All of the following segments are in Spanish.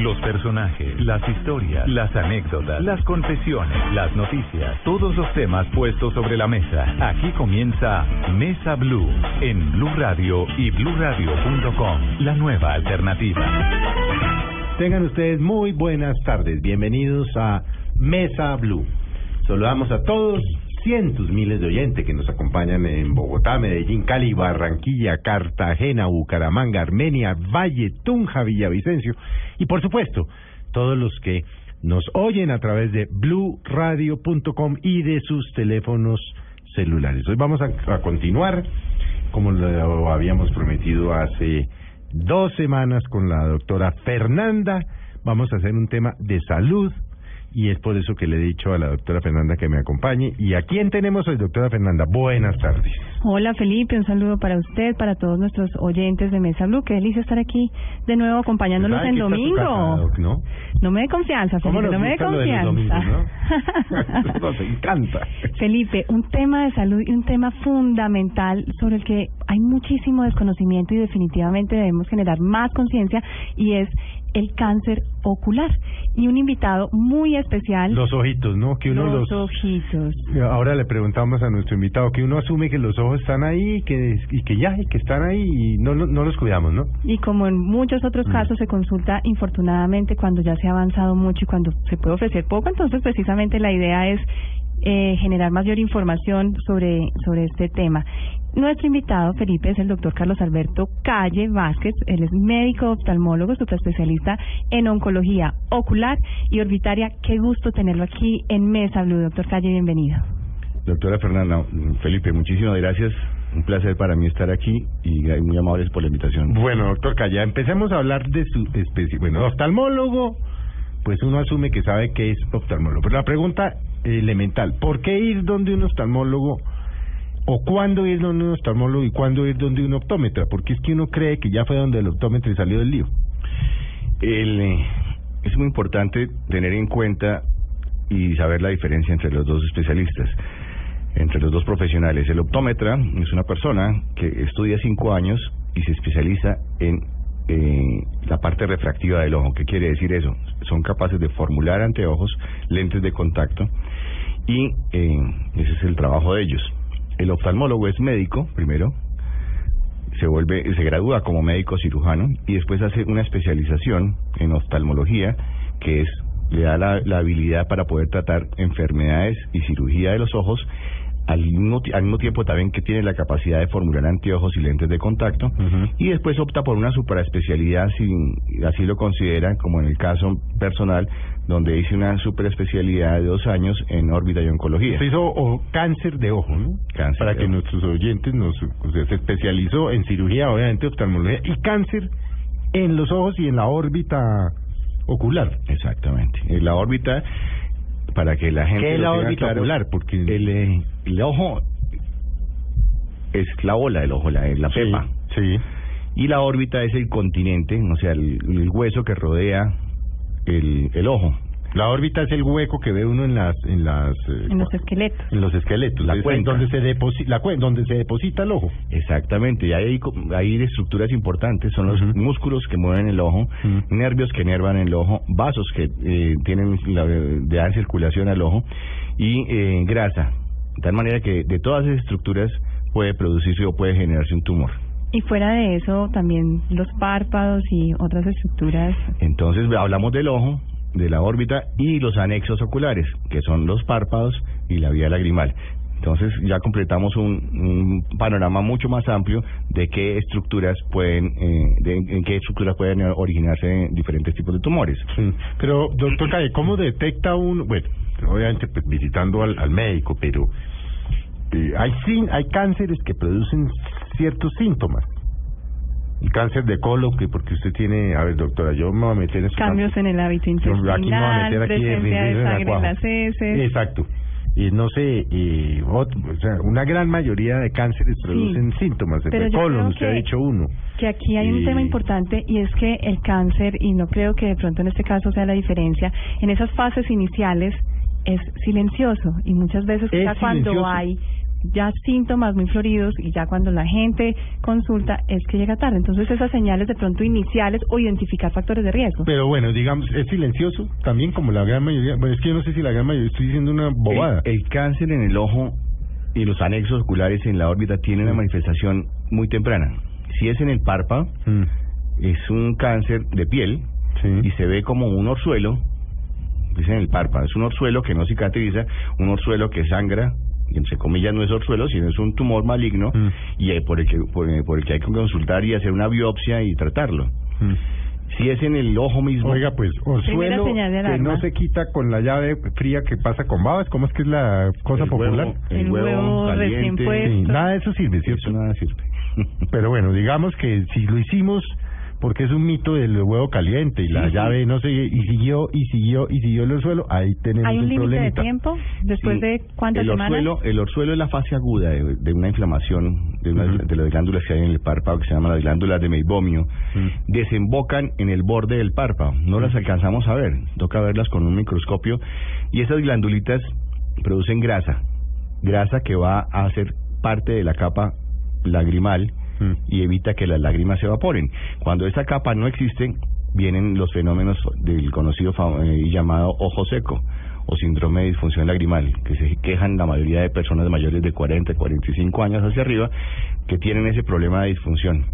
Los personajes, las historias, las anécdotas, las confesiones, las noticias, todos los temas puestos sobre la mesa. Aquí comienza Mesa Blue en Blue Radio y bluradio.com, la nueva alternativa. Tengan ustedes muy buenas tardes. Bienvenidos a Mesa Blue. Saludamos a todos, cientos, miles de oyentes que nos acompañan en Bogotá, Medellín, Cali, Barranquilla, Cartagena, Bucaramanga, Armenia, Valle, Tunja, Villavicencio y por supuesto todos los que nos oyen a través de bluradio.com y de sus teléfonos celulares. Hoy vamos a, a continuar como lo habíamos prometido hace dos semanas con la doctora Fernanda. Vamos a hacer un tema de salud y es por eso que le he dicho a la doctora Fernanda que me acompañe. ¿Y a quién tenemos hoy, doctora Fernanda? Buenas tardes. Hola Felipe, un saludo para usted, para todos nuestros oyentes de Mesa Blue. Qué delicia estar aquí de nuevo acompañándolos en domingo. ¿no? No me dé confianza, Felipe, no me dé confianza. nos encanta. Felipe, un tema de salud y un tema fundamental sobre el que hay muchísimo desconocimiento y definitivamente debemos generar más conciencia y es el cáncer ocular. Y un invitado muy especial. Los ojitos, ¿no? Que uno los, los ojitos. Ahora le preguntamos a nuestro invitado que uno asume que los ojos están ahí que, y que ya, y que están ahí y no, no, no los cuidamos, ¿no? Y como en muchos otros Mm. casos se consulta infortunadamente cuando ya se ha avanzado mucho y cuando se puede ofrecer poco, entonces precisamente la idea es eh, generar mayor información sobre, sobre este tema. Nuestro invitado, Felipe, es el doctor Carlos Alberto Calle Vázquez. Él es médico oftalmólogo, especialista en oncología ocular y orbitaria. Qué gusto tenerlo aquí en Mesa Blue. Doctor Calle, bienvenido. Doctora Fernanda, Felipe, muchísimas gracias. Un placer para mí estar aquí y muy amables por la invitación. Bueno, doctor Calla, empecemos a hablar de su especie. Bueno, oftalmólogo, pues uno asume que sabe que es oftalmólogo. Pero la pregunta elemental, ¿por qué ir donde un oftalmólogo o cuándo ir donde un oftalmólogo y cuándo ir donde un optómetra? Porque es que uno cree que ya fue donde el optómetra y salió del lío. El, eh, es muy importante tener en cuenta y saber la diferencia entre los dos especialistas, entre los dos profesionales. El optómetra es una persona que estudia cinco años y se especializa en eh, la parte refractiva del ojo. ¿Qué quiere decir eso? Son capaces de formular anteojos, lentes de contacto y eh, ese es el trabajo de ellos. El oftalmólogo es médico, primero, se vuelve, se gradúa como médico cirujano y después hace una especialización en oftalmología que es le da la, la habilidad para poder tratar enfermedades y cirugía de los ojos al mismo, al mismo tiempo también que tiene la capacidad de formular anteojos y lentes de contacto y después opta por una superespecialidad si así lo consideran como en el caso personal donde hice una superespecialidad de dos años en órbita y oncología Se hizo o, cáncer de ojo, ¿no? Cáncer Para que ojo. nuestros oyentes nos, o sea, se especializó en cirugía, obviamente oftalmología y cáncer en los ojos y en la órbita ocular. Exactamente. En la órbita, para que la gente. ¿Qué es la órbita claro, ocular? Porque El, eh, el ojo es la bola del ojo, la, la Sí, pepa. Sí. Y la órbita es el continente, o sea, el, el hueso que rodea el, el ojo. La órbita es el hueco que ve uno en las en las eh, En los esqueletos. en los esqueletos, La cuenca. donde se deposita la cue- donde se deposita el ojo. Exactamente, y hay, hay estructuras importantes, son los músculos que mueven el ojo, nervios que nervan el ojo, vasos que eh, tienen la, de dan circulación al ojo y eh, grasa, de tal manera que de todas esas estructuras puede producirse o puede generarse un tumor. Y fuera de eso, también los párpados y otras estructuras. Entonces hablamos del ojo, de la órbita y los anexos oculares, que son los párpados y la vía lagrimal. Entonces ya completamos un, un panorama mucho más amplio de qué estructuras pueden, eh, de, en qué estructuras pueden originarse diferentes tipos de tumores. Pero doctor Calle, ¿cómo detecta uno? Bueno, obviamente pues visitando al, médico, pero eh, hay hay cánceres que producen ciertos síntomas. El cáncer de colon, que porque usted tiene, a ver doctora, yo me voy a meter en Cambios en el hábito Yo aquí me voy a intestinal, meter aquí en la sangre en las heces. Exacto. Y no sé, y ot- o sea, una gran mayoría de cánceres producen síntomas. De colon, usted ha dicho uno. Que aquí hay un Y- tema importante y es que el cáncer, y no creo que de pronto en este caso sea la diferencia, en esas fases iniciales es silencioso y muchas veces Es cuando silencioso. hay ya síntomas muy floridos y ya cuando la gente consulta es que llega tarde. Entonces esas señales de pronto iniciales o identificar factores de riesgo. Pero bueno, digamos, es silencioso también como la gran mayoría. Bueno, es que yo no sé si la gran mayoría estoy diciendo una bobada. El, el cáncer en el ojo y los anexos oculares en la órbita tienen una manifestación muy temprana. Si es en el párpado, Mm, es un cáncer de piel sí. y se ve como un orzuelo, dice en el párpado, es un orzuelo que no cicatriza, un orzuelo que sangra, entre comillas no es orzuelo, sino es un tumor maligno Mm. y eh, por el, que, por, por el que hay que consultar y hacer una biopsia y tratarlo. Mm. Si es en el ojo mismo, Oiga, pues, orzuelo que no se quita con la llave fría que pasa con babas, ¿cómo es que es la cosa el popular? huevo, El huevo recién puesto. Sí, nada de eso sirve, ¿cierto? eso nada sirve. Pero bueno, digamos que si lo hicimos porque es un mito del huevo caliente y la Sí, sí. llave no sé y siguió y siguió y siguió el orzuelo, ahí tenemos ¿Hay un límite de tiempo? ¿Después Sí. de cuántas el semanas? Orzuelo, el orzuelo es la fase aguda de, de una inflamación de, una, de las glándulas que hay en el párpado, que se llaman las glándulas de meibomio. Desembocan en el borde del párpado. No las alcanzamos a ver. Toca verlas con un microscopio. Y esas glandulitas producen grasa. Grasa que va a ser parte de la capa lagrimal Mm. y evita que las lágrimas se evaporen. Cuando esa capa no existe, vienen los fenómenos del conocido eh, y llamado ojo seco o síndrome de disfunción lagrimal, que se quejan la mayoría de personas mayores de 40, 45 años hacia arriba que tienen ese problema de disfunción.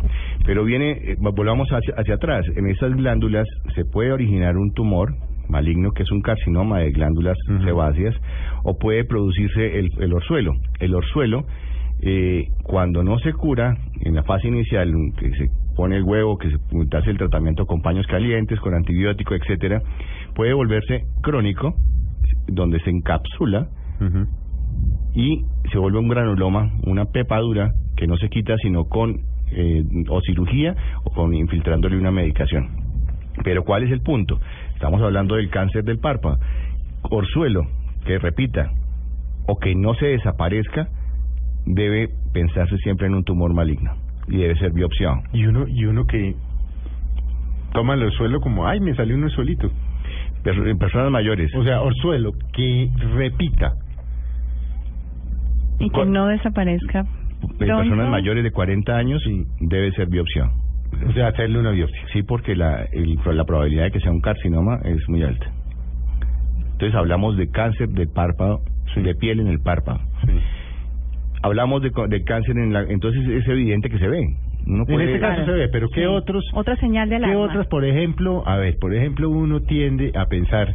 Pero viene, eh, volvamos hacia, hacia atrás, en esas glándulas se puede originar un tumor maligno que es un carcinoma de glándulas sebáceas o puede producirse el, el orzuelo. El orzuelo eh, cuando no se cura en la fase inicial que se pone el huevo, que se hace el tratamiento con paños calientes, con antibiótico, etcétera, puede volverse crónico, donde se encapsula y se vuelve un granuloma, una pepadura que no se quita sino con eh, o cirugía o con infiltrándole una medicación. Pero ¿cuál es el punto? Estamos hablando del cáncer del párpado. Orzuelo, que repita o que no se desaparezca, debe pensarse siempre en un tumor maligno y debe ser biopsiado. Y uno y uno que toma el orzuelo como, ay, me salió un orzuelito. Per- en personas mayores, O sea, orzuelo que repita. y que no desaparezca. en pronto. personas mayores de 40 años, debe ser biopsiado. O sea, hacerle una biopsia. Sí, porque la, el- la probabilidad de que sea un carcinoma es muy alta. Entonces hablamos de cáncer del párpado, de piel en el párpado. Hablamos de, co- de cáncer en la... Entonces es evidente que se ve. Uno En este caso Claro. se ve, pero ¿qué Sí. otros? Otra señal de ¿Qué alarma. otras, por ejemplo? A ver, por ejemplo, uno tiende a pensar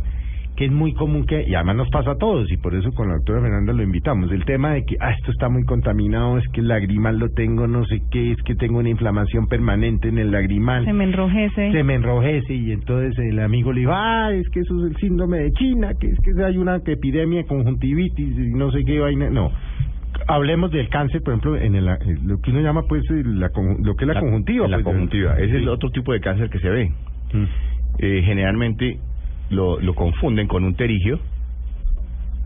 que es muy común que, y además nos pasa a todos, y por eso con la doctora Fernanda lo invitamos, el tema de que, ah, esto está muy contaminado, es que el lagrimal lo tengo, no sé qué, es que tengo una inflamación permanente en el lagrimal. Se me enrojece. se me enrojece y entonces el amigo le dijo, ah, es que eso es el síndrome de China, que es que hay una epidemia de conjuntivitis y no sé qué vaina. No, hablemos del cáncer, por ejemplo, en el, lo que uno llama pues la, lo que es la, conjuntiva. en la pues, conjuntiva. Ese es el otro tipo de cáncer que se ve. Mm. Eh, generalmente lo, lo confunden con un terigio.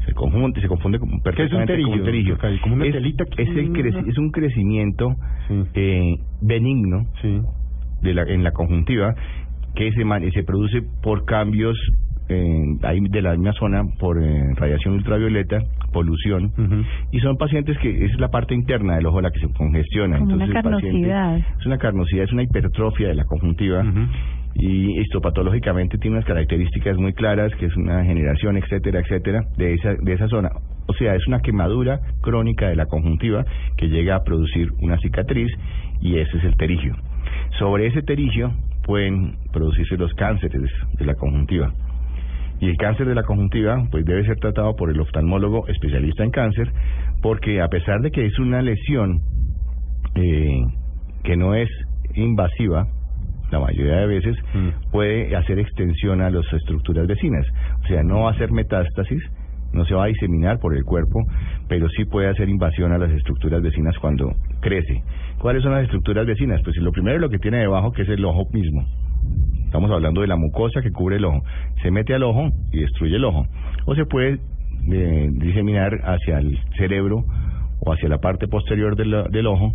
Se confunde, se confunde con, perfectamente terigio, con un terigio. ¿Como una es, telita que- es, el creci- es un crecimiento Sí. eh, benigno Sí. de la, en la conjuntiva que se, man- se produce por cambios eh, ahí de la misma zona por eh, radiación ultravioleta, polución, y son pacientes que esa es la parte interna del ojo la que se congestiona. Como una Entonces, el paciente- carnosidad. es una carnosidad, es una hipertrofia de la conjuntiva y histopatológicamente tiene unas características muy claras, que es una generación, etcétera, etcétera, de esa, de esa zona. O sea, es una quemadura crónica de la conjuntiva que llega a producir una cicatriz y ese es el terigio. Sobre ese terigio pueden producirse los cánceres de la conjuntiva. Y el cáncer de la conjuntiva pues debe ser tratado por el oftalmólogo especialista en cáncer porque a pesar de que es una lesión eh, que no es invasiva, la mayoría de veces Mm. puede hacer extensión a las estructuras vecinas. O sea, no va a hacer metástasis, no se va a diseminar por el cuerpo, pero sí puede hacer invasión a las estructuras vecinas cuando crece. ¿Cuáles son las estructuras vecinas? Pues lo primero es lo que tiene debajo, que es el ojo mismo. Estamos hablando de la mucosa que cubre el ojo. Se mete al ojo y destruye el ojo. O se puede eh, diseminar hacia el cerebro o hacia la parte posterior del, del ojo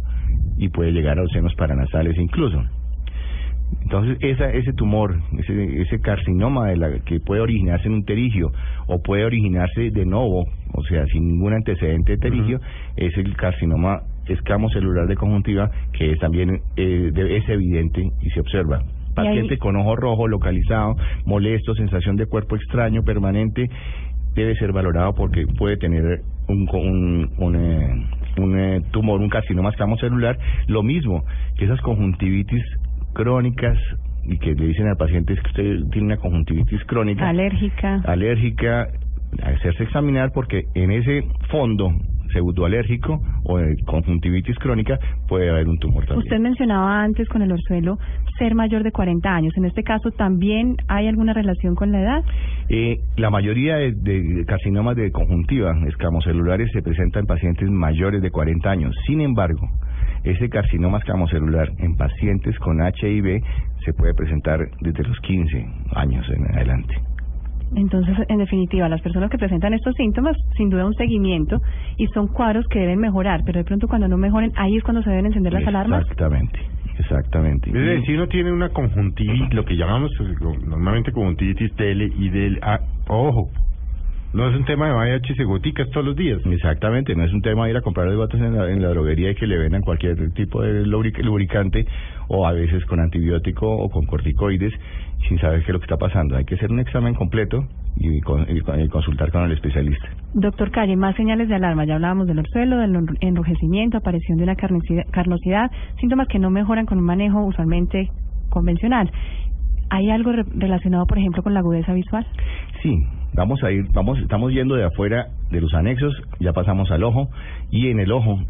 y puede llegar a los senos paranasales incluso. Entonces, esa, ese tumor, ese, ese carcinoma de la, que puede originarse en un terigio o puede originarse de nuevo, o sea, sin ningún antecedente de terigio, es el carcinoma escamocelular de conjuntiva, que también eh, es evidente y se observa. Paciente con ojo rojo, localizado, molesto, sensación de cuerpo extraño, permanente, debe ser valorado porque puede tener un, un, un, eh, un eh, tumor, un carcinoma escamocelular. Lo mismo que esas conjuntivitis crónicas y que le dicen al paciente es que usted tiene una conjuntivitis crónica. Alérgica. Alérgica, hacerse examinar porque en ese fondo pseudoalérgico o de conjuntivitis crónica puede haber un tumor también. Usted mencionaba antes con el orzuelo ser mayor de 40 años. En este caso, ¿también hay alguna relación con la edad? Eh, la mayoría de, de carcinomas de conjuntiva escamocelulares se presentan en pacientes mayores de 40 años. Sin embargo, ese carcinoma escamocelular en pacientes con HIV se puede presentar desde los 15 años en adelante. Entonces, en definitiva, las personas que presentan estos síntomas, sin duda un seguimiento y son cuadros que deben mejorar, pero de pronto cuando no mejoren, ahí es cuando se deben encender las alarmas. Exactamente, exactamente. Es decir, si uno tiene una conjuntivitis, lo que llamamos eh, normalmente conjuntivitis tele y del... Ah, ojo, no es un tema de VIH y goticas todos los días. Exactamente, no es un tema de ir a comprar los botes en la, en la droguería y que le vendan cualquier tipo de lubricante o a veces con antibiótico o con corticoides sin saber qué es lo que está pasando. Hay que hacer un examen completo y, con, y, y consultar con el especialista. Doctor Calle, más señales de alarma. Ya hablábamos del orzuelo, del enrojecimiento, aparición de una carnosidad, síntomas que no mejoran con un manejo usualmente convencional. ¿Hay algo re relacionado, por ejemplo, con la agudeza visual? Sí, vamos a ir, vamos, estamos yendo de afuera de los anexos, ya pasamos al ojo y en el ojo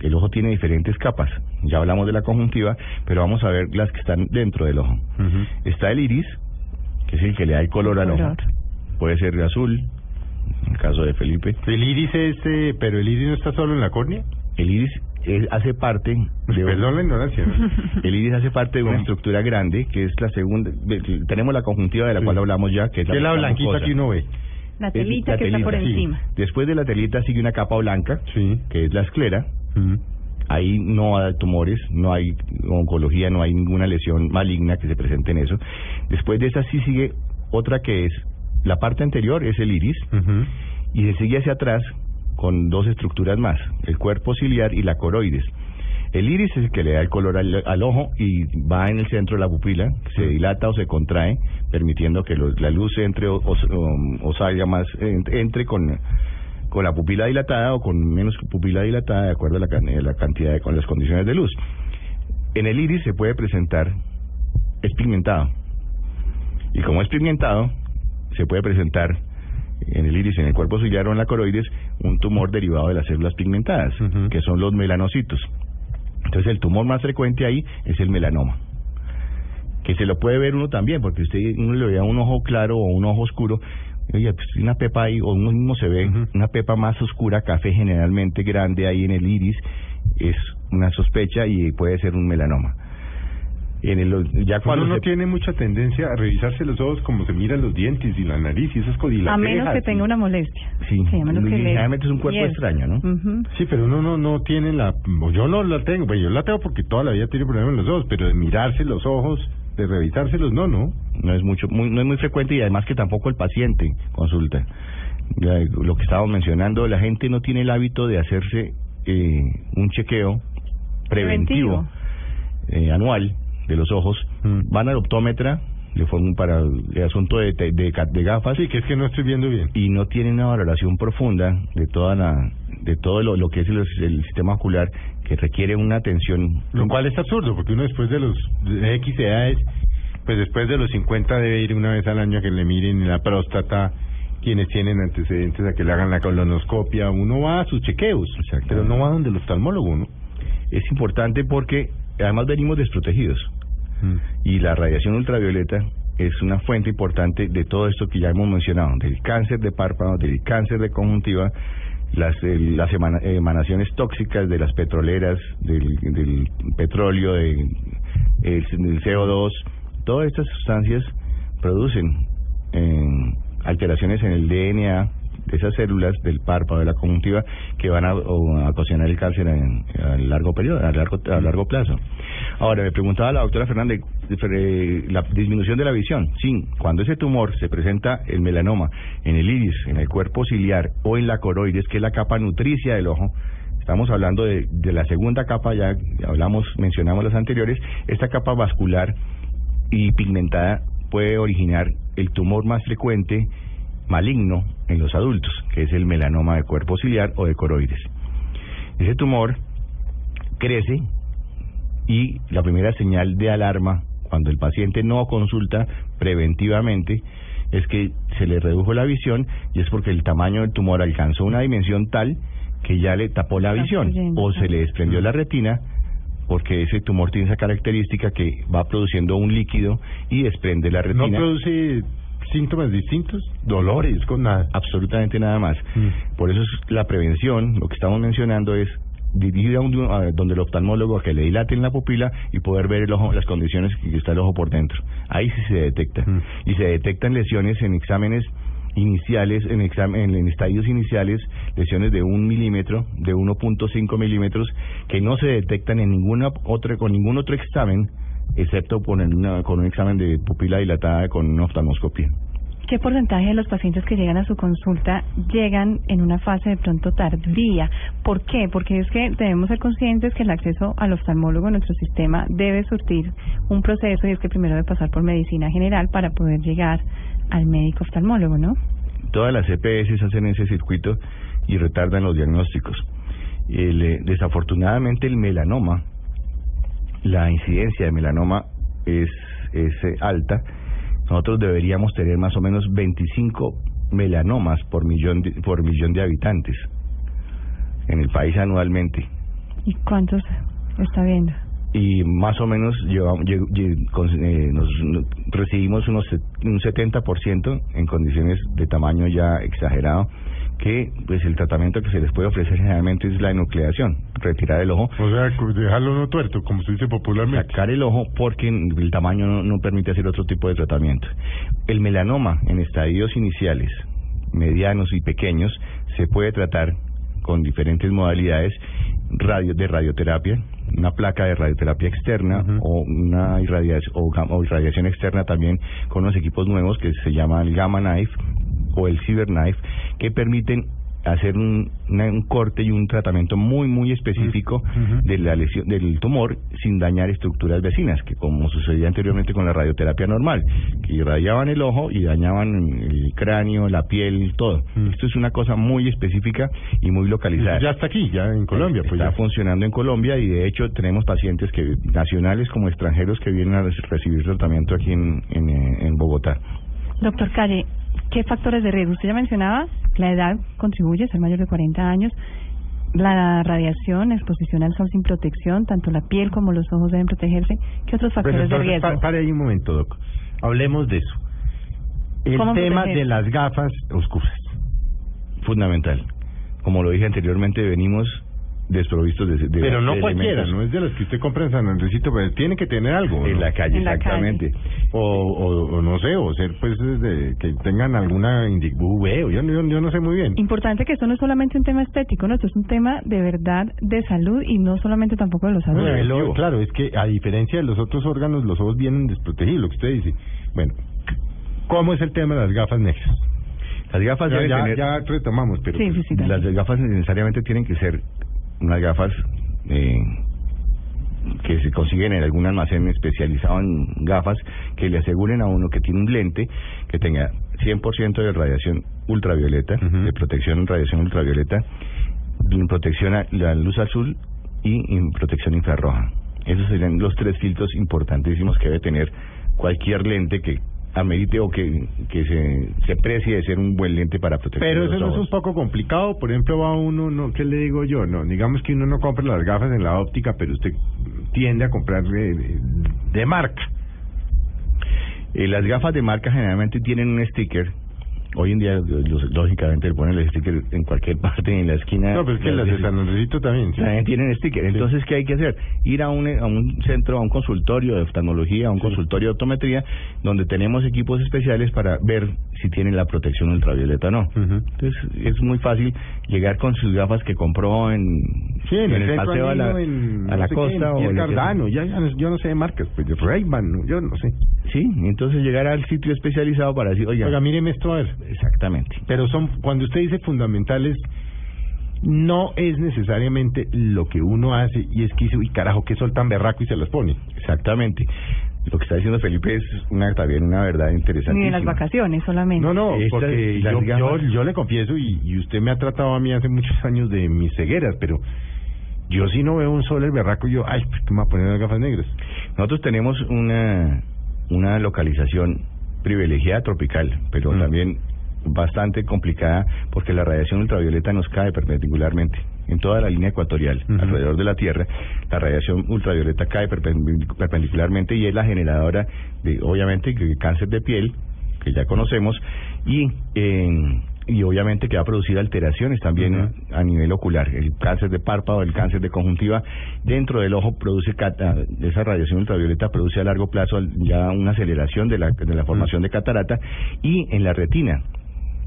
el ojo tiene diferentes capas. Ya hablamos de la conjuntiva, pero vamos a ver las que están dentro del ojo. Uh -huh. Está el iris, que es el que le da el color al ojo. Puede ser de azul, en el caso de Felipe. El iris es, eh, pero el iris no está solo en la córnea. El iris es, hace parte de perdón la ignorancia el iris hace parte de una estructura grande que es la segunda tenemos la conjuntiva de la sí. cual hablamos ya que es la, la, la blanquita mucosa. que uno ve la telita la que telita, está por encima sí. después de la telita sigue una capa blanca sí. que es la esclera -huh. ahí no hay tumores no hay oncología no hay ninguna lesión maligna que se presente en eso después de esa sí sigue otra que es la parte anterior es el iris uh -huh. y se sigue hacia atrás con dos estructuras más, el cuerpo ciliar y la coroides. El iris es el que le da el color al, al ojo y va en el centro de la pupila, se dilata o se contrae, permitiendo que la luz entre o, o, o salga más, entre con, con la pupila dilatada o con menos pupila dilatada, de acuerdo a la, la cantidad de, con las condiciones de luz. En el iris se puede presentar, es pigmentado. Y como es pigmentado, se puede presentar en el iris, en el cuerpo ciliar o en la coroides, un tumor derivado de las células pigmentadas, uh -huh. que son los melanocitos. Entonces, el tumor más frecuente ahí es el melanoma. Que se lo puede ver uno también, porque usted uno le vea un ojo claro o un ojo oscuro, oye, pues una pepa ahí, o uno mismo se ve uh -huh. una pepa más oscura, café generalmente grande ahí en el iris, es una sospecha y puede ser un melanoma en el, ya cuando uno no se... tiene mucha tendencia a revisarse los ojos como se miran los dientes y la nariz y esas cosas. A menos que tenga una molestia. Sí, sí a menos que generalmente le... es un cuerpo yes. extraño, ¿no? Uh -huh. Sí, pero uno no, no tiene la... Yo no la tengo, pues yo la tengo porque toda la vida tiene problemas en los ojos, pero de mirarse los ojos, de revisárselos, no, no. No es mucho, muy, no es muy frecuente y además que tampoco el paciente consulta. Ya, lo que estábamos mencionando, la gente no tiene el hábito de hacerse eh, un chequeo preventivo, preventivo. Eh, anual de los ojos, mm. van al optómetra, le forman para el asunto de, de, de, de, gafas. Sí, que es que no estoy viendo bien. Y no tienen una valoración profunda de toda la de todo lo, lo que es el, el, sistema ocular que requiere una atención. Lo cual es absurdo, porque uno después de los de X edades, pues después de los 50 debe ir una vez al año a que le miren la próstata, quienes tienen antecedentes a que le hagan la colonoscopia, uno va a sus chequeos, pero no va donde el oftalmólogo, ¿no? Es importante porque además venimos desprotegidos. Mm. Y la radiación ultravioleta es una fuente importante de todo esto que ya hemos mencionado, del cáncer de párpado, del cáncer de conjuntiva, las, el, las emanaciones tóxicas de las petroleras, del, petróleo, de, el, del CO2, todas estas sustancias producen eh, alteraciones en el DNA, esas células del párpado de la conjuntiva que van a, a ocasionar el cáncer en, a largo periodo, a largo, a largo plazo. Ahora, me preguntaba la doctora Fernández, eh, la disminución de la visión. Sí, cuando ese tumor se presenta el melanoma en el iris, en el cuerpo ciliar o en la coroides, que es la capa nutricia del ojo, estamos hablando de, de la segunda capa, ya hablamos, mencionamos las anteriores, esta capa vascular y pigmentada puede originar el tumor más frecuente maligno en los adultos, que es el melanoma de cuerpo ciliar o de coroides. Ese tumor crece y la primera señal de alarma cuando el paciente no consulta preventivamente es que se le redujo la visión y es porque el tamaño del tumor alcanzó una dimensión tal que ya le tapó la visión o se le desprendió la retina porque ese tumor tiene esa característica que va produciendo un líquido y desprende la retina. ¿No produce síntomas distintos? Dolores, con nada. Absolutamente nada más. Mm. Por eso es la prevención, lo que estamos mencionando es dirigir a, un, a donde el oftalmólogo a que le dilaten la pupila y poder ver el ojo, las condiciones que está el ojo por dentro. Ahí sí se detecta. Mm. Y se detectan lesiones en exámenes iniciales, en, examen, en estadios iniciales, lesiones de un milímetro, de 1.5 milímetros, que no se detectan en ninguna otra, con ningún otro examen, excepto con, una- con un examen de pupila dilatada con una oftalmoscopia. ¿Qué porcentaje de los pacientes que llegan a su consulta llegan en una fase de pronto tardía? ¿Por qué? Porque es que debemos ser conscientes que el acceso al oftalmólogo en nuestro sistema debe surtir un proceso y es que primero debe pasar por medicina general para poder llegar al médico oftalmólogo, ¿no? Todas las EPS hacen ese circuito y retardan los diagnósticos. El, eh, desafortunadamente el melanoma, la incidencia de melanoma es, es eh, alta. Nosotros deberíamos tener más o menos 25 melanomas por millón de, por millón de habitantes en el país anualmente. ¿Y cuántos está viendo? y más o menos llevamos, lle- lle- con- eh, nos, no- recibimos unos un 70% en condiciones de tamaño ya exagerado que pues el tratamiento que se les puede ofrecer generalmente es la enucleación, retirar el ojo, O sea, dejarlo no tuerto, como se dice popularmente. sacar el ojo porque el tamaño no, no permite hacer otro tipo de tratamiento. El melanoma en estadios iniciales, medianos y pequeños se puede tratar con diferentes modalidades radio, de radioterapia, una placa de radioterapia externa o una irradiación, o, irradiación externa también con unos equipos nuevos que se llaman el Gamma Knife o el Cyber Knife que permiten hacer un, una- un corte y un tratamiento muy muy específico Ujú. de la lesión del tumor sin dañar estructuras vecinas, que como sucedía anteriormente con la radioterapia normal, que irradiaban el ojo y dañaban el cráneo, la piel, todo. Mm. Esto es una cosa muy específica y muy localizada. Ya está aquí, ya en Colombia, pues Está ya. funcionando en Colombia y de hecho tenemos pacientes que nacionales como extranjeros que vienen a reci- recibir tratamiento aquí en, en, eh, en Bogotá. Doctor Calle, ¿qué factores de riesgo? Usted ya mencionaba, la edad contribuye, ser mayor de 40 años, la radiación, exposición al sol sin protección, tanto la piel como los ojos deben protegerse. ¿Qué otros Bueno, factores de riesgo? pa- pare ahí un momento, Doc. Hablemos de eso. El ¿Cómo tema proteger? de las gafas oscuras. Fundamental. Como lo dije anteriormente, venimos desprovistos de, de Pero no de cualquiera, no es de las que usted compra en San Andresito, pero tiene que tener algo. En ¿no? la calle, En la exactamente. O, o, o no sé, o ser pues de, que tengan alguna individuo, yo, yo, yo no sé muy bien. Importante que esto no es solamente un tema estético, no, esto es un tema de verdad de salud y no solamente tampoco de los adultos. claro, es que a diferencia de los otros órganos, los ojos vienen desprotegidos, lo que usted dice. Bueno, ¿cómo es el tema de las gafas negras? Las gafas Ya, deben ya, tener... ya retomamos, pero... Sí, sí, sí. dale. Las gafas necesariamente tienen que ser unas gafas eh, que se consiguen en algún almacén especializado en gafas que le aseguren a uno que tiene un lente que tenga 100% de radiación ultravioleta, de protección en radiación ultravioleta, protección a la luz azul y en protección infrarroja. Esos serían los tres filtros importantísimos que debe tener cualquier lente que amerite o que, que se, se precie de ser un buen lente para proteger Pero los eso no es un poco complicado, por ejemplo, va uno, no, ¿qué le digo yo? No, digamos que uno no compra las gafas en la óptica, pero usted tiende a comprar de, de- de marca. Eh, las gafas de marca generalmente tienen un sticker Hoy en día, lógicamente, le ponen el sticker en cualquier parte, en la esquina. No, pero es que las de San Andresito también. sí. También tienen sticker. Entonces, ¿qué hay que hacer? Ir a un, a un centro, a un consultorio de oftalmología, a un consultorio de optometría, donde tenemos equipos especiales para ver si tienen la protección ultravioleta o no. Entonces, es muy fácil llegar con sus gafas que compró en, Sí, en, el, paseo a la, en, a la no sé qué, costa en o. Cardano, ya, ya yo no sé de marcas, pues de Ray-Ban, yo no sé. Sí, entonces llegar al sitio especializado para decir, oiga, Oiga, míreme esto a ver. Exactamente. Pero son, cuando usted dice fundamentales, no es necesariamente lo que uno hace y es que dice, uy, carajo, qué sol tan berraco y se los pone. Exactamente. Lo que está diciendo Felipe es una también una verdad interesante. Ni de las vacaciones solamente. No, no, porque las yo, yo, le confieso y, y usted me ha tratado a mí hace muchos años de mis cegueras, pero yo sí no veo un sol el berraco y yo, ay, pues que me voy a poner las gafas negras. Nosotros tenemos una, una localización privilegiada tropical, pero Mm. también bastante complicada porque la radiación ultravioleta nos cae perpendicularmente en toda la línea ecuatorial alrededor de la Tierra. La radiación ultravioleta cae perpendic- perpendicularmente y es la generadora de, obviamente, cáncer de piel, que ya conocemos, y eh, y obviamente que va a producir alteraciones también a nivel ocular. El cáncer de párpado, el cáncer de conjuntiva dentro del ojo produce cata- esa radiación ultravioleta produce a largo plazo ya una aceleración de la, de la formación de catarata y en la retina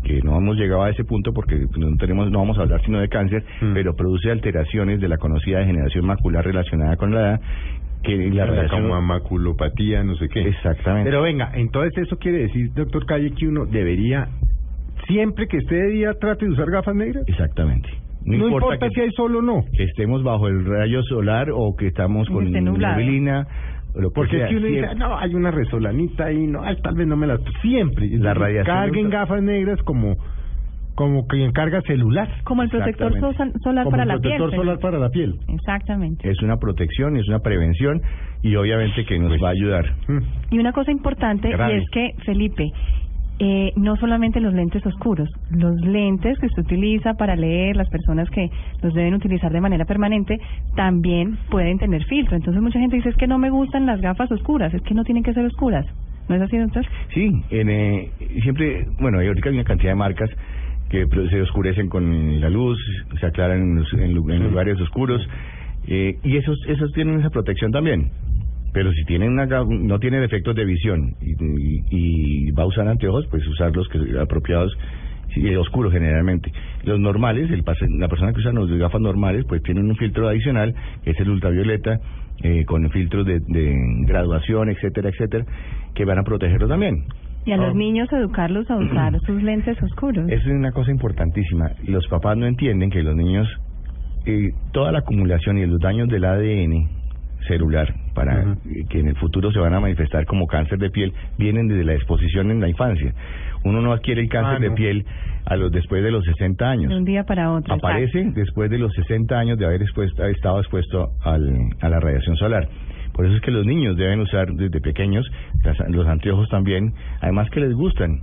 que no hemos llegado a ese punto porque no tenemos no vamos a hablar sino de cáncer, Mm. pero produce alteraciones de la conocida degeneración macular relacionada con la edad que la La radiación como maculopatía, no sé qué. Exactamente. Pero venga, entonces eso quiere decir, doctor Calle, que uno debería, siempre que esté de día, trate de usar gafas negras. Exactamente. No, importa, que si hay sol o no. que estemos bajo el rayo solar o que estamos con neblina, lo que Porque sea, es que uno dice, siempre- "Ah, no, hay una resolanita ahí, no, ay, tal vez no me las... Siempre. La radiación Carguen gafas negras como como que encarga celular. Como el protector solar como para la piel. protector solar para la piel. Exactamente. es una protección, es una prevención y obviamente que nos Pues, va a ayudar. Mm. Y una cosa importante y es que, Felipe, eh, no solamente los lentes oscuros, los lentes que usted utiliza para leer, las personas que los deben utilizar de manera permanente, también pueden tener filtro. Entonces mucha gente dice es que no me gustan las gafas oscuras, es que no tienen que ser oscuras. ¿No es así, doctor? Sí, en, eh, siempre, bueno, ahorita hay una cantidad de marcas que pro- se oscurecen con la luz, se aclaran en, los- en lugares oscuros eh, y esos esos tienen esa protección también. Pero si tienen una, no tienen efectos de visión y, y- y va a usar anteojos, pues usar los que apropiados sí, eh, oscuros generalmente. Los normales, el la persona que usa las gafas normales, pues tienen un filtro adicional, que es el ultravioleta, eh, con filtros de, de graduación, etcétera, etcétera, que van a protegerlo también. Y a Ah. los niños educarlos a usar sus lentes oscuros. Eso es una cosa importantísima. Los papás no entienden que los niños, eh, toda la acumulación y los daños del ADN celular, para que en el futuro se van a manifestar como cáncer de piel, vienen desde la exposición en la infancia. Uno no adquiere el cáncer Ah, de piel a los después de los 60 años. De un día para otro. Aparece después de los 60 años de haber expuesto- estado expuesto al, a la radiación solar. Por eso es que los niños deben usar desde pequeños las- los anteojos también, además que les gustan.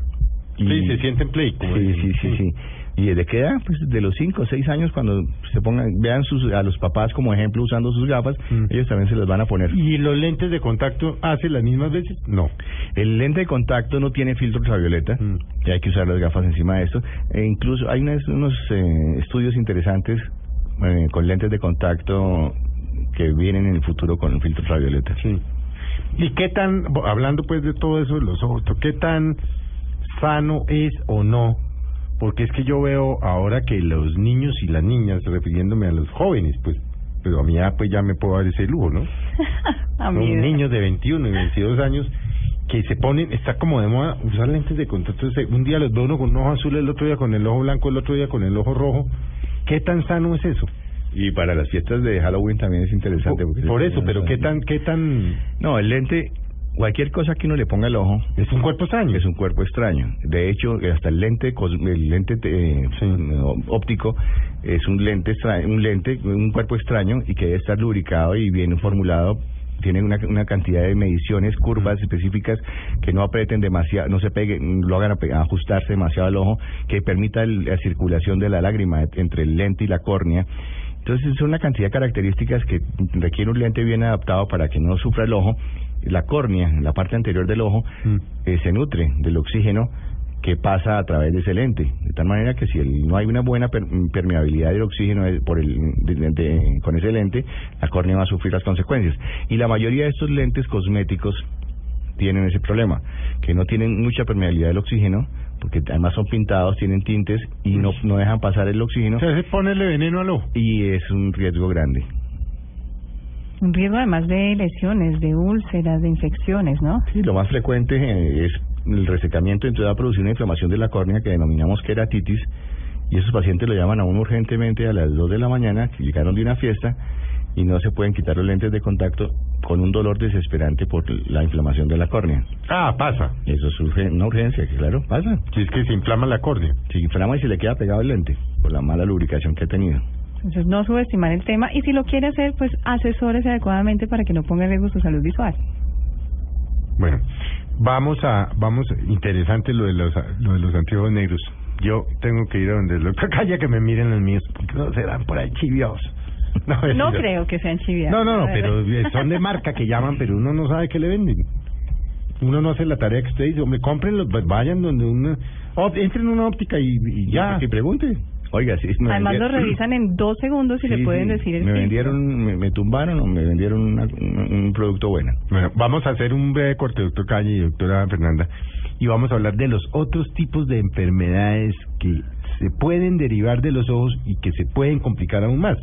Sí, se sienten play. Sí, sí, sí, sí. ¿Y desde qué edad? Pues de los 5 o 6 años cuando se pongan, vean sus, a los papás como ejemplo usando sus gafas, Mm. ellos también se las van a poner. ¿Y los lentes de contacto hace las mismas veces? No. El lente de contacto no tiene filtro ultravioleta, Mm. y hay que usar las gafas encima de esto. E incluso hay unas- unos eh, estudios interesantes eh, con lentes de contacto que vienen en el futuro con el filtro ultravioleta. Sí. ¿Y qué tan, hablando pues de todo eso de los ojos, qué tan sano es o no? Porque es que yo veo ahora que los niños y las niñas, refiriéndome a los jóvenes, pues, pero a mi edad pues ya me puedo dar ese lujo, ¿no? A mí, Son niños de 21 y 22 años que se ponen, está como de moda usar lentes de contacto. Entonces, Un día los veo uno con un ojo azul, el otro día con el ojo blanco, el otro día con el ojo rojo. ¿Qué tan sano es eso? Y para las fiestas de Halloween también es interesante. Por, porque por eso, pero ¿qué tan, qué tan... No, el lente, cualquier cosa que uno le ponga al ojo, Es un cuerpo extraño. es un cuerpo extraño. De hecho, hasta el lente, el lente eh, Sí. óptico es un lente, extra- un lente, un cuerpo extraño y que debe estar lubricado y bien formulado. Tiene una, una cantidad de mediciones, curvas específicas que no aprieten demasiado, no se peguen, lo hagan ajustarse demasiado al ojo, que permita el- la circulación de la lágrima entre el lente y la córnea. Entonces son una cantidad de características que requiere un lente bien adaptado para que no sufra el ojo. La córnea, la parte anterior del ojo, Mm. eh, se nutre del oxígeno que pasa a través de ese lente. De tal manera que si el, no hay una buena permeabilidad del oxígeno por el, con ese lente, la córnea va a sufrir las consecuencias. Y la mayoría de estos lentes cosméticos tienen ese problema, que no tienen mucha permeabilidad del oxígeno, porque además son pintados, tienen tintes y no, no dejan pasar el oxígeno. O sea, se ponerle veneno al ojo. Y es un riesgo grande. Un riesgo además de lesiones, de úlceras, de infecciones, ¿no? Sí, lo más frecuente eh, es el resecamiento, entonces va a producir una inflamación de la córnea que denominamos queratitis y esos pacientes lo llaman a uno urgentemente a las 2 de la mañana, que llegaron de una fiesta y no se pueden quitar los lentes de contacto con un dolor desesperante por la inflamación de la córnea. Ah, pasa. Eso es una urgencia, que claro, pasa. Si es que se inflama la córnea. Se inflama y se le queda pegado el lente por la mala lubricación que ha tenido. Entonces, no subestimar el tema y si lo quiere hacer, pues asesores adecuadamente para que no ponga en riesgo su salud visual. Bueno, vamos a, vamos, interesante lo de los, lo de los anteojos negros. Yo tengo que ir a donde el doctor Calla que me miren los míos, porque no serán por ahí chivios. No, no creo que sean chivios. No, no, no, pero son de marca que llaman, pero uno no sabe qué le venden. Uno no hace la tarea que usted dice, hombre, cómprenlos, vayan donde uno... entren en una óptica y, y ya. Y pregunte. Oiga, sí, Además lo revisan en dos segundos y le pueden decir el Me vendieron, me, tumbaron o me vendieron un, producto bueno. Bueno, vamos a hacer un breve corte, doctor Calle y doctora Fernanda, y vamos a hablar de los otros tipos de enfermedades que se pueden derivar de los ojos y que se pueden complicar aún más.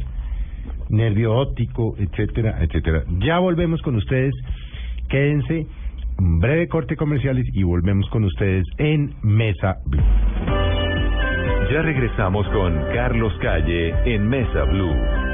Nervio óptico, etcétera, etcétera. Ya volvemos con ustedes. Quédense, un breve corte comerciales y volvemos con ustedes en Mesa Blue. Ya regresamos con Carlos Calle en Mesa Blue.